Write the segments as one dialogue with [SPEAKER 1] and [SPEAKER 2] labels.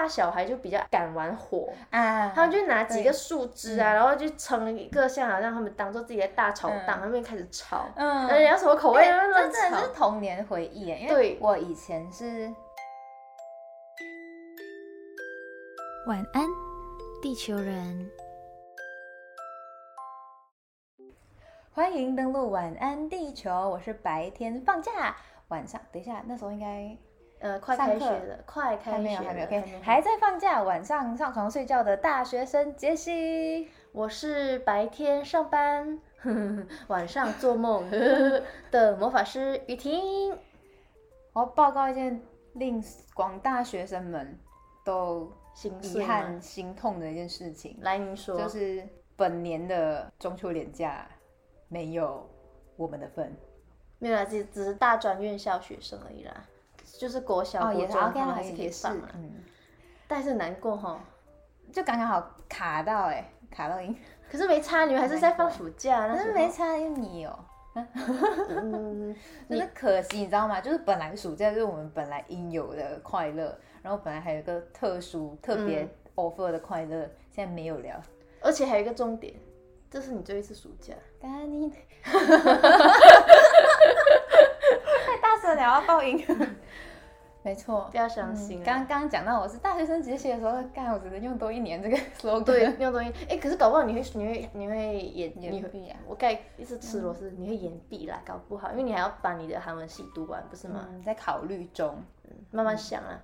[SPEAKER 1] 大小孩就比较敢玩火，
[SPEAKER 2] 啊，
[SPEAKER 1] 他们就拿几个树枝啊，
[SPEAKER 2] 嗯。
[SPEAKER 1] 然后就撑一个像好像他们当做自己的大炒档，他们就开始炒，
[SPEAKER 2] 嗯。
[SPEAKER 1] 人家什么口味？
[SPEAKER 2] 真的是。童年回忆耶，因为
[SPEAKER 1] 对。
[SPEAKER 2] 我以前是
[SPEAKER 3] 晚安，地球人。
[SPEAKER 2] 欢迎登录晚安地球，我是白天放假，晚上等一下那时候应该
[SPEAKER 1] 呃，快开学了，快开学了，
[SPEAKER 2] 还没有还没有
[SPEAKER 1] 还
[SPEAKER 2] 在放假，晚上上床睡觉的大学生杰西。
[SPEAKER 1] 我是白天上班，晚上做梦 的魔法师雨婷。
[SPEAKER 2] 我要报告一件令广大学生们都遗
[SPEAKER 1] 心碎吗
[SPEAKER 2] 憾心痛的一件事情，
[SPEAKER 1] 来，您说，
[SPEAKER 2] 就是本年的中秋连假没有我们的份。
[SPEAKER 1] 没有啦，只只是大专院校学生而已啦，就是国小、国中他们，还是可以
[SPEAKER 2] 也是，
[SPEAKER 1] 放啦，
[SPEAKER 2] 嗯，
[SPEAKER 1] 但是很难过哈。
[SPEAKER 2] 就刚刚好卡到哎、卡到音，
[SPEAKER 1] 可是没差，你们还是在放暑假，那
[SPEAKER 2] 但是没差，因为你有，
[SPEAKER 1] 嗯，
[SPEAKER 2] 就是可惜，你知道吗？就是本来暑假就是我们本来应有的快乐，然后本来还有一个特殊特别 offer 的快乐，现在没有了。
[SPEAKER 1] 而且还有一个重点，这是你最后一次暑假，
[SPEAKER 2] 干你！太大声了，要爆音。没错
[SPEAKER 1] 不，要伤心啊。
[SPEAKER 2] 嗯刚刚讲到我是大学生节写的时候，干我只能用多一年这个 slogan。
[SPEAKER 1] 对，用多一，哎，可是搞不好你会，你会，你会演，你会，
[SPEAKER 2] 延毕啊。
[SPEAKER 1] 我盖一直吃螺丝，你会延毕啦，搞不好，因为你还要把你的韩文系读完，不是吗？
[SPEAKER 2] 嗯，在考虑中。
[SPEAKER 1] 慢慢想啊。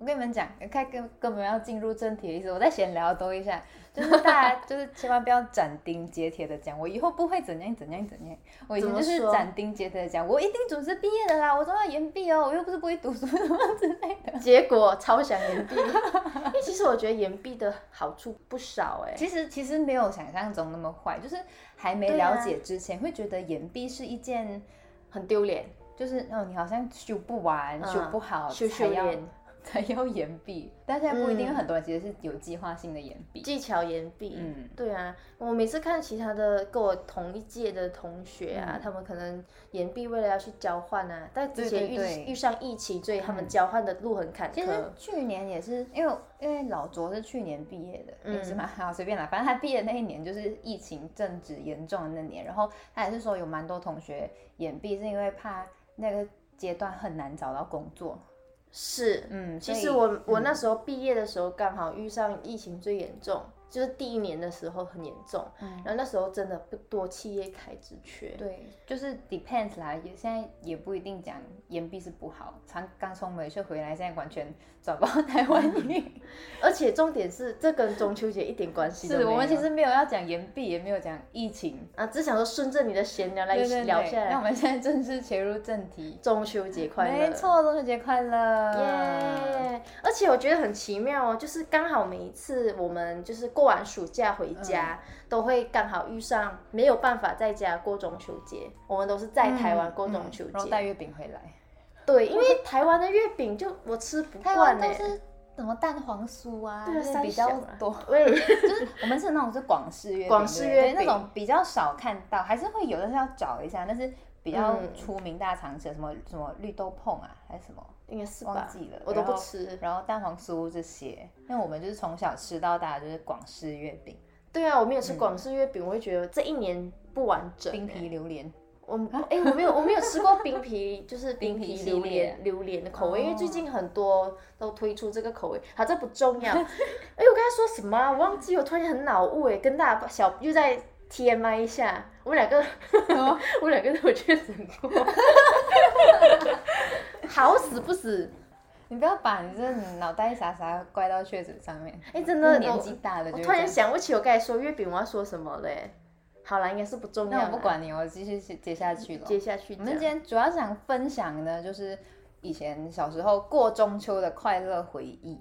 [SPEAKER 2] 好，我跟你们讲，看根根本要进入正题的意思，我再闲聊多一下，就是大家就是千万不要斩钉截铁的讲，我以后不会怎样怎样怎样。我以前就是斩钉截铁的讲，我一定准时毕业的啦，我都要延毕哦，我又不是不会读书什么之类的。
[SPEAKER 1] 结果超想延毕，因为其实我觉得延毕的好处不少哎、
[SPEAKER 2] 其实其实没有想象中那么坏，就是还没了解之前，会觉得延毕是一件，
[SPEAKER 1] 很丢脸，
[SPEAKER 2] 就是哦，你好像修不完、
[SPEAKER 1] 嗯
[SPEAKER 2] 修不好
[SPEAKER 1] 修
[SPEAKER 2] 才要才要延毕，但现在不一定，很多人其实是有计划性的延毕。
[SPEAKER 1] 技巧延毕。
[SPEAKER 2] 嗯
[SPEAKER 1] 对啊，我每次看其他的跟我同一届的同学啊，
[SPEAKER 2] 嗯
[SPEAKER 1] 他们可能延毕为了要去交换啊，但之前遇遇上疫情，所以他们
[SPEAKER 2] 嗯
[SPEAKER 1] 交换的路很坎
[SPEAKER 2] 其实
[SPEAKER 1] 坷。
[SPEAKER 2] 去年也是，因为因为老卓是去年毕业的，
[SPEAKER 1] 嗯
[SPEAKER 2] 也是蛮 好随便啦，反正他毕业那一年就是疫情正值严重的那年，然后他也是说有蛮多同学延毕是因为怕那个阶段很难找到工作，
[SPEAKER 1] 是，
[SPEAKER 2] 嗯，
[SPEAKER 1] 其实我我
[SPEAKER 2] 嗯。
[SPEAKER 1] 那时候毕业的时候刚好遇上疫情最严重，就是第一年的时候很严重，
[SPEAKER 2] 嗯
[SPEAKER 1] 然后那时候真的不多企业开支缺。
[SPEAKER 2] 对，就是 depends 啦，也现在也不一定讲延毕是不好。常刚从美秀回来，现在完全转不到 台湾 语。
[SPEAKER 1] 而且重点是，这跟中秋节一点关系都没有。
[SPEAKER 2] 是我们其实没有要讲延毕，也没有讲疫情，
[SPEAKER 1] 啊，只想说顺着你的闲聊来
[SPEAKER 2] 对对对。
[SPEAKER 1] 聊下来。
[SPEAKER 2] 那我们现在正式切入正题。
[SPEAKER 1] 中秋节快乐！
[SPEAKER 2] 没，错，中秋节快乐！
[SPEAKER 1] 耶！而且我觉得很奇妙哦，就是刚好每一次我们就是过完暑假回家，
[SPEAKER 2] 嗯
[SPEAKER 1] 都会刚好遇上没有办法在家过中秋节，我们都是在台湾过中秋节。
[SPEAKER 2] 嗯然后带月饼回来。
[SPEAKER 1] 对，因为台湾的月饼就我吃不
[SPEAKER 2] 台
[SPEAKER 1] 惯哎、
[SPEAKER 2] 湾都是什么蛋黄酥啊，比较多。
[SPEAKER 1] 对，
[SPEAKER 2] 就是我们吃那种是广式月饼，
[SPEAKER 1] 广式月饼
[SPEAKER 2] 那种比较少看到，还是会有，的是要找一下。但是比较
[SPEAKER 1] 嗯
[SPEAKER 2] 出名大家常吃的什么什么绿豆碰啊，还是什么
[SPEAKER 1] 应该是吧？
[SPEAKER 2] 忘记了，
[SPEAKER 1] 我都不吃。
[SPEAKER 2] 然后蛋黄酥这些，因为我们就是从小吃到大，就是广式月饼、
[SPEAKER 1] 对啊，我没有吃广式月饼，我会觉得这一年不完整、
[SPEAKER 2] 冰皮榴莲。
[SPEAKER 1] 我哎、我没有我没有吃过冰皮，就是冰
[SPEAKER 2] 冰皮
[SPEAKER 1] 榴
[SPEAKER 2] 列
[SPEAKER 1] 莲榴莲的口味，因为最
[SPEAKER 2] 哦
[SPEAKER 1] 近很多都推出这个口味。好，这不重要。哎、我刚才说什么忘记，我突然很脑雾哎，跟大家小又在 TMI 一下，我们两个，我们两个都有确诊过，好死不死。
[SPEAKER 2] 你不要把你这脑袋傻傻怪到确诊上面。
[SPEAKER 1] 哎、真的，
[SPEAKER 2] 年纪大了就
[SPEAKER 1] 我突然想不起我刚才说月饼我要说什么嘞。好了，应该是不重要。
[SPEAKER 2] 那我不管你，我继续接下去了。
[SPEAKER 1] 接下去。
[SPEAKER 2] 我们今天主要想分享的，就是以前小时候过中秋的快乐回忆。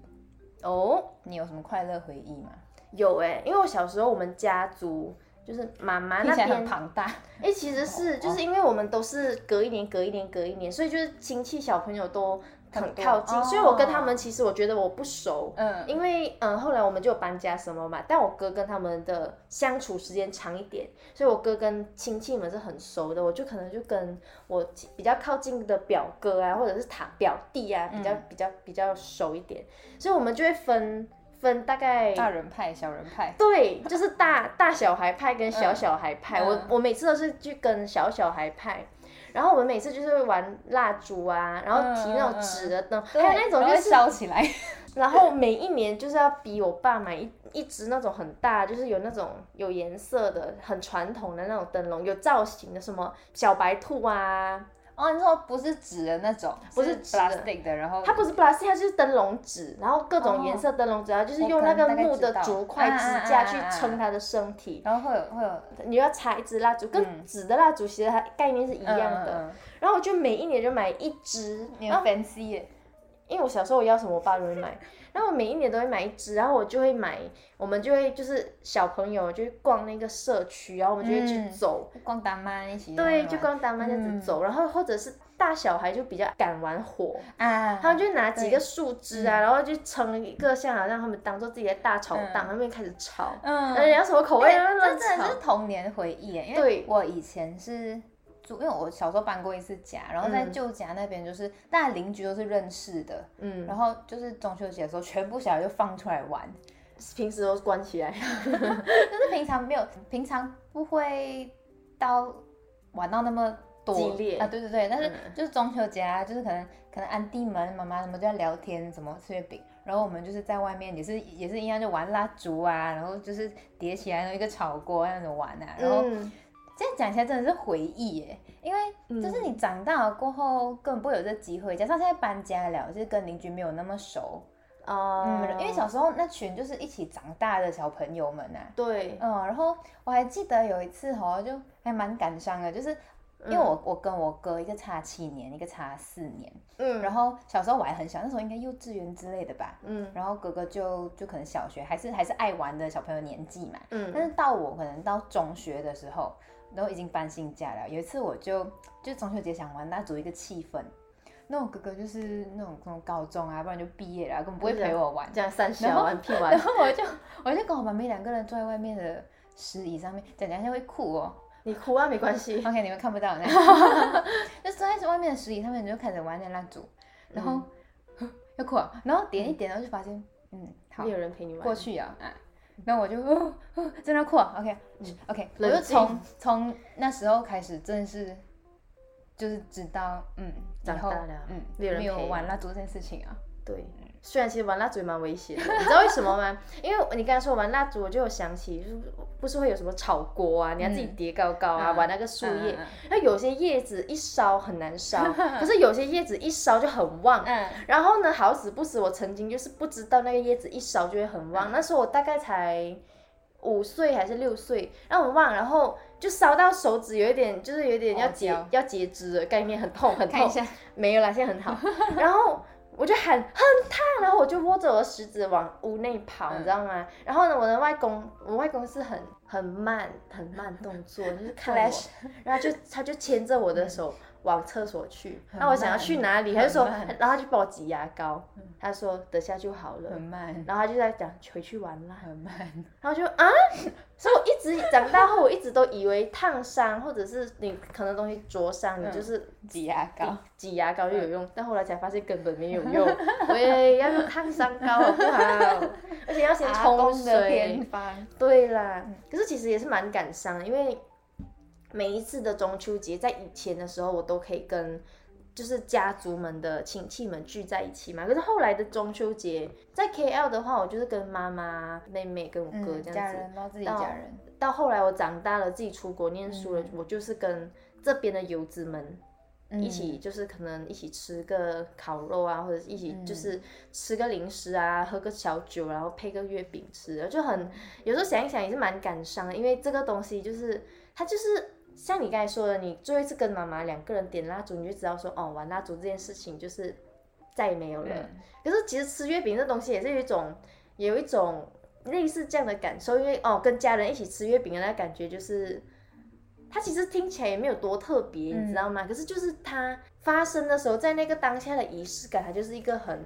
[SPEAKER 1] 哦，
[SPEAKER 2] 你有什么快乐回忆吗？
[SPEAKER 1] 有哎、因为我小时候我们家族就是妈妈那边
[SPEAKER 2] 很庞大。
[SPEAKER 1] 哎、其实是
[SPEAKER 2] 哦
[SPEAKER 1] 就是因为我们都是隔一年、隔一年、隔一年，所以就是亲戚小朋友都很靠近，
[SPEAKER 2] 哦。
[SPEAKER 1] 所以我跟他们其实我觉得我不熟，
[SPEAKER 2] 嗯，
[SPEAKER 1] 因为嗯后来我们就搬家什么嘛，但我哥跟他们的相处时间长一点，所以我哥跟亲戚们是很熟的，我就可能就跟我比较靠近的表哥啊，或者是堂表弟啊，比较、
[SPEAKER 2] 嗯。
[SPEAKER 1] 比较比较熟一点，所以我们就会分分大概
[SPEAKER 2] 大人派、小人派，
[SPEAKER 1] 对，就是大大小孩派跟小小孩派，我
[SPEAKER 2] 嗯
[SPEAKER 1] 我每次都是去跟小小孩派。然后我们每次就是会玩蜡烛啊，然后提那种纸的灯，还有那种就是
[SPEAKER 2] 烧起来，
[SPEAKER 1] 然后每一年就是要逼我爸买一一只那种很大，就是有那种有颜色的、很传统的那种灯笼，有造型的，什么小白兔啊，
[SPEAKER 2] 哦，你说不是纸的那种，
[SPEAKER 1] 不是
[SPEAKER 2] plastic 的，然后
[SPEAKER 1] 它不是 plastic，它就是灯笼纸，然后各种颜色灯笼纸，然后就是用那个木的竹块
[SPEAKER 2] 啊啊
[SPEAKER 1] 支架去撑它的身体。
[SPEAKER 2] 然后会有会有。
[SPEAKER 1] 你要插一支蜡烛，跟
[SPEAKER 2] 嗯。
[SPEAKER 1] 纸的蜡烛其实它概念是一样的。然后我就每一年就买一支，
[SPEAKER 2] 你很
[SPEAKER 1] 然后
[SPEAKER 2] fancy 耶，
[SPEAKER 1] 因为我小时候我要什么我爸都会买，然后我每一年都会买一支，然后我就会买，我们就会就是小朋友就会逛那个社区，然后我们就会去
[SPEAKER 2] 嗯
[SPEAKER 1] 走，
[SPEAKER 2] 逛大妈一起
[SPEAKER 1] 对，就逛大妈这样子走，然后或者是大小孩就比较敢玩火，
[SPEAKER 2] 啊，
[SPEAKER 1] 他们就拿几个树枝啊，
[SPEAKER 2] 嗯
[SPEAKER 1] 然后就撑一个像好像他们当做自己的大炒档，他们开始炒，
[SPEAKER 2] 嗯，
[SPEAKER 1] 呃，要什么口味
[SPEAKER 2] 真的是，童年回忆耶，因为
[SPEAKER 1] 对
[SPEAKER 2] 我以前是住，因为我小时候搬过一次家，然后在
[SPEAKER 1] 嗯。
[SPEAKER 2] 旧家那边就是大家邻居都是认识的，
[SPEAKER 1] 嗯，
[SPEAKER 2] 然后就是中秋节的时候，全部小孩就放出来玩，
[SPEAKER 1] 平时都关起来，
[SPEAKER 2] 就是平常没有，平常不会到玩到那么多
[SPEAKER 1] 激烈
[SPEAKER 2] 啊，对对对，但是
[SPEAKER 1] 嗯。
[SPEAKER 2] 就是中秋节啊，就是可能可能安弟们妈妈什么就在聊天，什么吃月饼，然后我们就是在外面也是也是一样就玩蜡烛啊，然后就是叠起来一个炒锅那种玩啊，然后
[SPEAKER 1] 嗯，
[SPEAKER 2] 这样讲起来真的是回忆耶，因为就是你长大了过后根本不会有这机会，加上现在搬家了，就是跟邻居没有那么熟，
[SPEAKER 1] 哦，
[SPEAKER 2] 嗯，因为小时候那群就是一起长大的小朋友们呐、
[SPEAKER 1] 对，
[SPEAKER 2] 嗯，然后我还记得有一次哦，就还蛮感伤的，就是因为我、我跟我哥一个差七年，一个差四年，
[SPEAKER 1] 嗯，
[SPEAKER 2] 然后小时候我还很小，那时候应该幼稚园之类的吧，
[SPEAKER 1] 嗯。
[SPEAKER 2] 然后哥哥就就可能小学，还是还是爱玩的小朋友年纪嘛，嗯。但
[SPEAKER 1] 嗯
[SPEAKER 2] 是到我可能到中学的时候，然后已经搬新家了。有一次我就就中秋节想玩蜡烛一个气氛，那种哥哥就是那种那种高中啊，不然就毕业了，根本不会陪我玩。
[SPEAKER 1] 这样三小玩屁
[SPEAKER 2] 然，后我就我就跟我妈咪两个人坐在外面的石椅上面，讲讲一下会哭哦。
[SPEAKER 1] 你哭啊没关系
[SPEAKER 2] ，OK，你们看不到那样，就坐在外面的石椅上面，你就开始玩那蜡烛，然后、要哭啊，然后点一点，然后就发现，嗯，好
[SPEAKER 1] 没，有人陪你玩，
[SPEAKER 2] 过去啊，啊，然后我就、哦哦、真的哭啊，OK、OK，我就从从那时候开始，真的是就是直到，嗯，以后
[SPEAKER 1] 长大了
[SPEAKER 2] 嗯，
[SPEAKER 1] 没有
[SPEAKER 2] 玩蜡烛这件事情啊，
[SPEAKER 1] 对，虽然其实玩蜡烛也蛮危险的，你知道为什么吗？因为你刚才说玩蜡烛，我就有想起，就是不是会有什么炒锅啊，你要自己叠高高啊，
[SPEAKER 2] 嗯。
[SPEAKER 1] 玩那个树叶那、有些叶子一烧很难烧，可是有些叶子一烧就很旺。
[SPEAKER 2] 嗯。
[SPEAKER 1] 然后呢，好死不死，我曾经就是不知道那个叶子一烧就会很旺，那时候我大概才五岁还是六岁，然后我忘，然后就烧到手指有一点，就是有点要截
[SPEAKER 2] 哦
[SPEAKER 1] 要截肢的概念，很痛很痛没有啦，现在很好。然后我就喊很烫，然后我就握着我的食指往屋内跑，
[SPEAKER 2] 嗯
[SPEAKER 1] 你知道吗？然后呢，我的外公，我外公是很很慢很慢动作，就是看我然后就他就牵着我的手。往厕所去，那我想要去哪里，他就说然后他就帮我挤牙膏，他说等下就好了。
[SPEAKER 2] 很，慢，
[SPEAKER 1] 然后他就在讲回去玩啦，
[SPEAKER 2] 很慢，
[SPEAKER 1] 然后就啊，所以我一直长大后，我一直都以为烫伤或者是你可能东西灼伤，你
[SPEAKER 2] 嗯。
[SPEAKER 1] 就是
[SPEAKER 2] 挤牙膏，
[SPEAKER 1] 挤。牙膏就有用，但后来才发现根本没有用。喂，要用烫伤膏好不好？而且要先冲水。对啦，可是其实也是蛮感伤的，因为每一次的中秋节，在以前的时候，我都可以跟就是家族们的亲戚们聚在一起嘛。可是后来的中秋节，在 KL 的话，我就是跟妈妈、妹妹跟我哥
[SPEAKER 2] 嗯，
[SPEAKER 1] 这样子。
[SPEAKER 2] 家人都自己
[SPEAKER 1] 到
[SPEAKER 2] 家人，
[SPEAKER 1] 到后来我长大了，自己出国念书了，
[SPEAKER 2] 嗯
[SPEAKER 1] 我就是跟这边的游子们
[SPEAKER 2] 嗯
[SPEAKER 1] 一起，就是可能一起吃个烤肉啊，或者一起
[SPEAKER 2] 嗯
[SPEAKER 1] 就是吃个零食啊，喝个小酒，然后配个月饼吃，就很
[SPEAKER 2] 嗯
[SPEAKER 1] 有时候想一想也是蛮感伤的，因为这个东西就是它就是。像你刚才说的，你最后一次跟妈妈两个人点蜡烛，你就知道说，哦，玩蜡烛这件事情就是再也没有了。
[SPEAKER 2] 嗯
[SPEAKER 1] 可是其实吃月饼这东西也是有一种有一种类似这样的感受，因为哦跟家人一起吃月饼的那感觉就是，它其实听起来也没有多特别，你知道吗？可是就是它发生的时候，在那个当下的仪式感，它就是一个很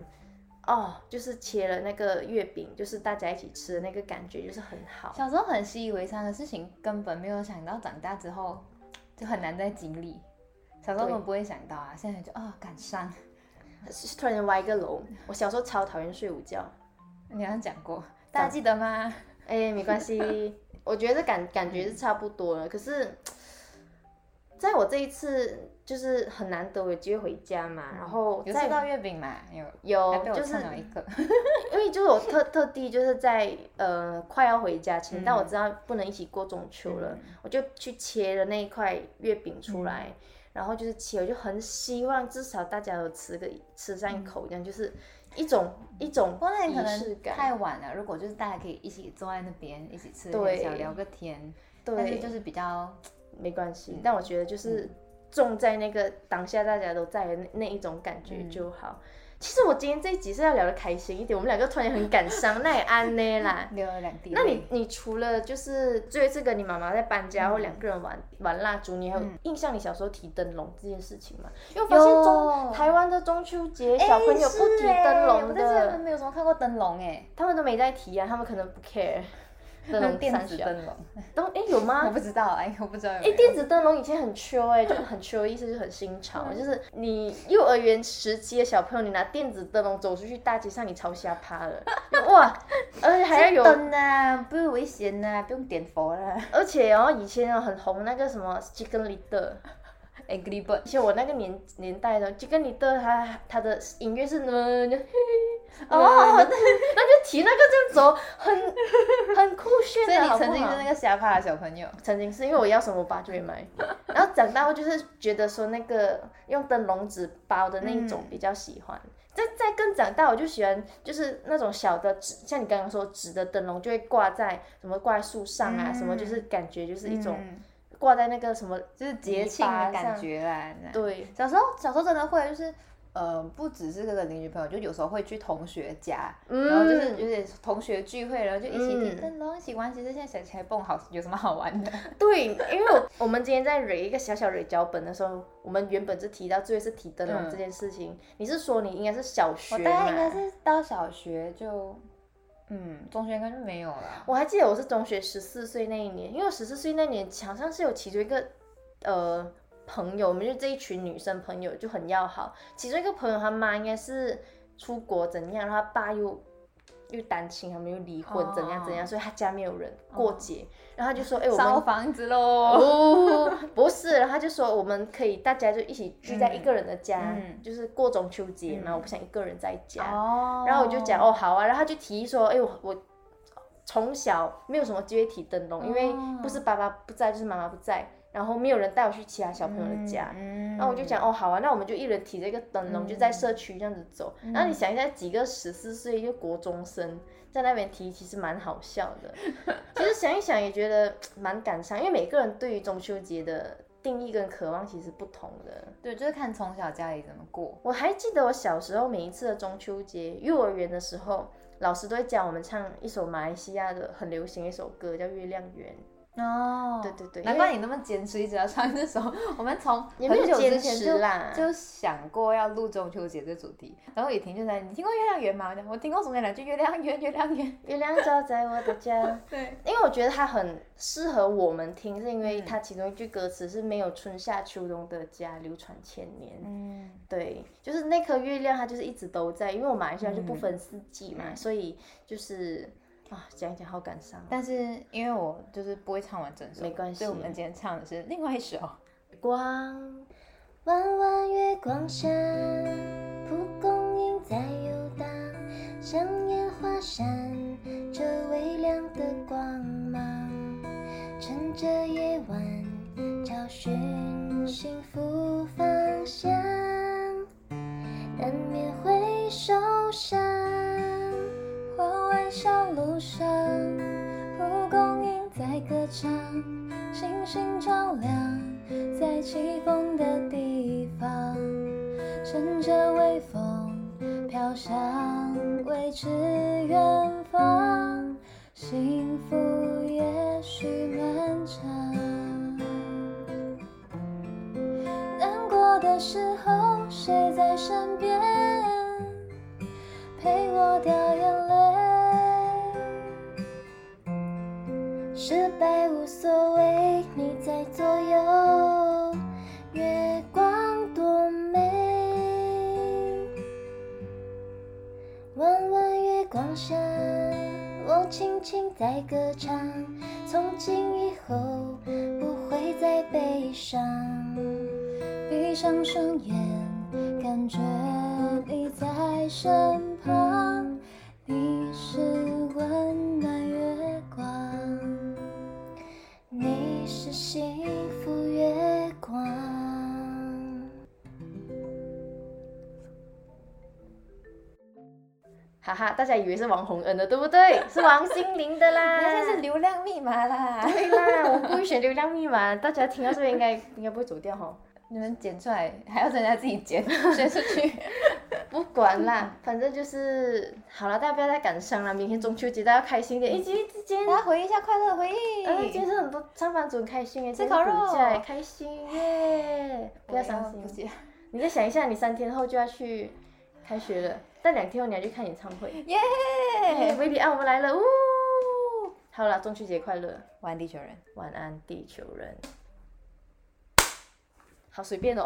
[SPEAKER 1] 哦，就是切了那个月饼，就是大家一起吃的那个感觉，就是很好。
[SPEAKER 2] 小时候很习以为常的事情，根本没有想到长大之后 就很难再经历。小时候根本不会想到啊，现在就啊感伤。
[SPEAKER 1] 突然间歪个楼，我小时候超讨厌睡午觉。
[SPEAKER 2] 你好像讲过，大家记得吗？
[SPEAKER 1] 哎，没关系，我觉得感感觉是差不多了。可是，在我这一次就是很难得有机会回家嘛，然后
[SPEAKER 2] 有吃到月饼嘛？有
[SPEAKER 1] 有，就是
[SPEAKER 2] 一个，
[SPEAKER 1] 因为就是我特 特地就是在呃快要回家前，但我知道不能一起过中秋了，我就去切了那一块月饼出来。然后就是切，我就很希望至少大家都吃个吃上一口，这样就是一种一种仪式感。
[SPEAKER 2] 太晚了，如果就是大家可以一起坐在那边一起吃，小聊个天，但是就是比较
[SPEAKER 1] 没关系。但我觉得就是重在那个当下，大家都在的那那一种感觉就好。其实我今天这一集是要聊的开心一点，我们两个突然很感伤，那也安呢啦。
[SPEAKER 2] 流了两滴
[SPEAKER 1] 那你你除了就是最次跟你妈妈在搬家或两个人玩玩蜡烛，你还有印象你小时候提灯笼这件事情吗？因为我发现中台湾的中秋节小朋友不提灯笼
[SPEAKER 2] 的，没有什么看过灯笼哎，
[SPEAKER 1] 他们都没在提啊，他们可能不 care。灯笼
[SPEAKER 2] 电子灯笼，
[SPEAKER 1] 灯哎有吗？
[SPEAKER 2] 我不知道哎，我不知道。
[SPEAKER 1] 哎，电子灯笼以前很秋哎，就很秋，意思就很新潮，就是你幼儿园时期的小朋友，你拿电子灯笼走出去大街上，你超瞎趴了，哇！而且还要有
[SPEAKER 2] 灯啊，不危险呐，不用点火了。
[SPEAKER 1] 而且然后以前很红那个什么 Chicken Little。
[SPEAKER 2] Angry Bird，
[SPEAKER 1] 而且我那个年年代的，就跟你的他他的音乐是呢，哦，那就提那个这样走，很很酷炫的，
[SPEAKER 2] 所以你曾经是那个瞎怕的小朋友，
[SPEAKER 1] 曾经是因为我要什么我爸就会买，然后长大后就是觉得说那个用灯笼纸包的那一种比较喜欢，再再更长大我就喜欢就是那种小的纸，像你刚刚说纸的灯笼就会挂在什么挂在树上啊，什么就是感觉就是一种。挂在那个什么，
[SPEAKER 2] 就是节庆的感觉啦。
[SPEAKER 1] 对，
[SPEAKER 2] 小时候小时候真的会，就是呃，不只是这个邻居朋友，就有时候会去同学家，然后就是有点同学聚会，然后就一起提灯笼，一起玩。其实现在想起来，蹦好有什么好玩的？
[SPEAKER 1] 对，因为我我们今天在蕊一个小小蕊脚本的时候，我们原本是提到最后是提灯笼这件事情。你是说你应该是小学？我
[SPEAKER 2] 大概应该是到小学就。嗯，中学应该就没有了。
[SPEAKER 1] 我还记得我是中学十四岁那一年，因为十四岁那年墙上是有其中一个呃朋友，我们就这一群女生朋友就很要好。其中一个朋友他妈应该是出国怎样，他爸又。又单亲，他们又离婚，怎样怎样，所以他家没有人过节，然后他就说：“哎，我们
[SPEAKER 2] 烧房子喽！”
[SPEAKER 1] 不是，然后他就说：“我们可以大家就一起聚在一个人的家，就是过中秋节嘛，我不想一个人在家。”然后我就讲：“哦，好啊。”然后他就提议说：“哎，我我从小没有什么机会提灯笼，因为不是爸爸不在，就是妈妈不在。”然后没有人带我去其他小朋友的家，然后我就讲哦好啊，那我们就一人提着一个灯笼，就在社区这样子走。然后你想一下，几个十四岁就国中生在那边提，其实蛮好笑的。其实想一想也觉得蛮感伤，因为每个人对于中秋节的定义跟渴望其实不同的。
[SPEAKER 2] 对，就是看从小家里怎么过。
[SPEAKER 1] 我还记得我小时候每一次的中秋节，幼儿园的时候，老师都会教我们唱一首马来西亚的很流行一首歌，叫《月亮圆》。哦，对对对，
[SPEAKER 2] 难怪你那么坚持一直要唱 这首。我们从很久之前就就想过要录中秋节这主题，然后雨婷就在，你听过月亮圆吗？我听过什么两句月亮圆，月亮圆，
[SPEAKER 1] 月亮照在我的家。
[SPEAKER 2] 对，
[SPEAKER 1] 因为我觉得它很适合我们听，是因为它其中一句歌词是没有春夏秋冬的家，流传千年。嗯，对，就是那颗月亮，它就是一直都在，因为我马来西亚就不分四季嘛，所以就是。啊，讲一讲好感伤，
[SPEAKER 2] 但是因为我就是不会唱完整首，
[SPEAKER 1] 没关系。
[SPEAKER 2] 所以我们今天唱的是另外一首。
[SPEAKER 1] 光，弯弯月光下，蒲公英在游荡，像烟花闪着微亮的光芒，趁着夜晚找寻幸福方向，难免会受伤。小路上蒲公英在歌唱星星照亮在起风的地方。乘着微风飘向未知远方。幸福也许漫长。难过的时候谁在身边？陪我掉眼失败无所谓你在左右月光多美。弯弯月光下我轻轻在歌唱从今以哈哈，大家以为是王洪恩的，对不对？是王心凌的啦。
[SPEAKER 2] 那是流量密码啦。
[SPEAKER 1] 对啦，我故意选流量密码，大家听到这边应该应该不会走掉哈。
[SPEAKER 2] 你们剪出来还要人家自己剪，剪出去。
[SPEAKER 1] 不管啦，反正就是好了，大家不要再感伤了。明天中秋节，大家开心点，一起今天
[SPEAKER 2] 大家回忆一下快乐的回忆。
[SPEAKER 1] 啊，今天是很多上班族很开心耶，
[SPEAKER 2] 吃烤肉
[SPEAKER 1] 开心耶！不要伤心你再想一下，你三天后就要去开学了，但两天后你要去看演唱会。
[SPEAKER 2] 耶！
[SPEAKER 1] 维迪安，我们来了，呜！好了，中秋节快乐，
[SPEAKER 2] 晚安，地球人。
[SPEAKER 1] 晚安，地球人。好随便哦。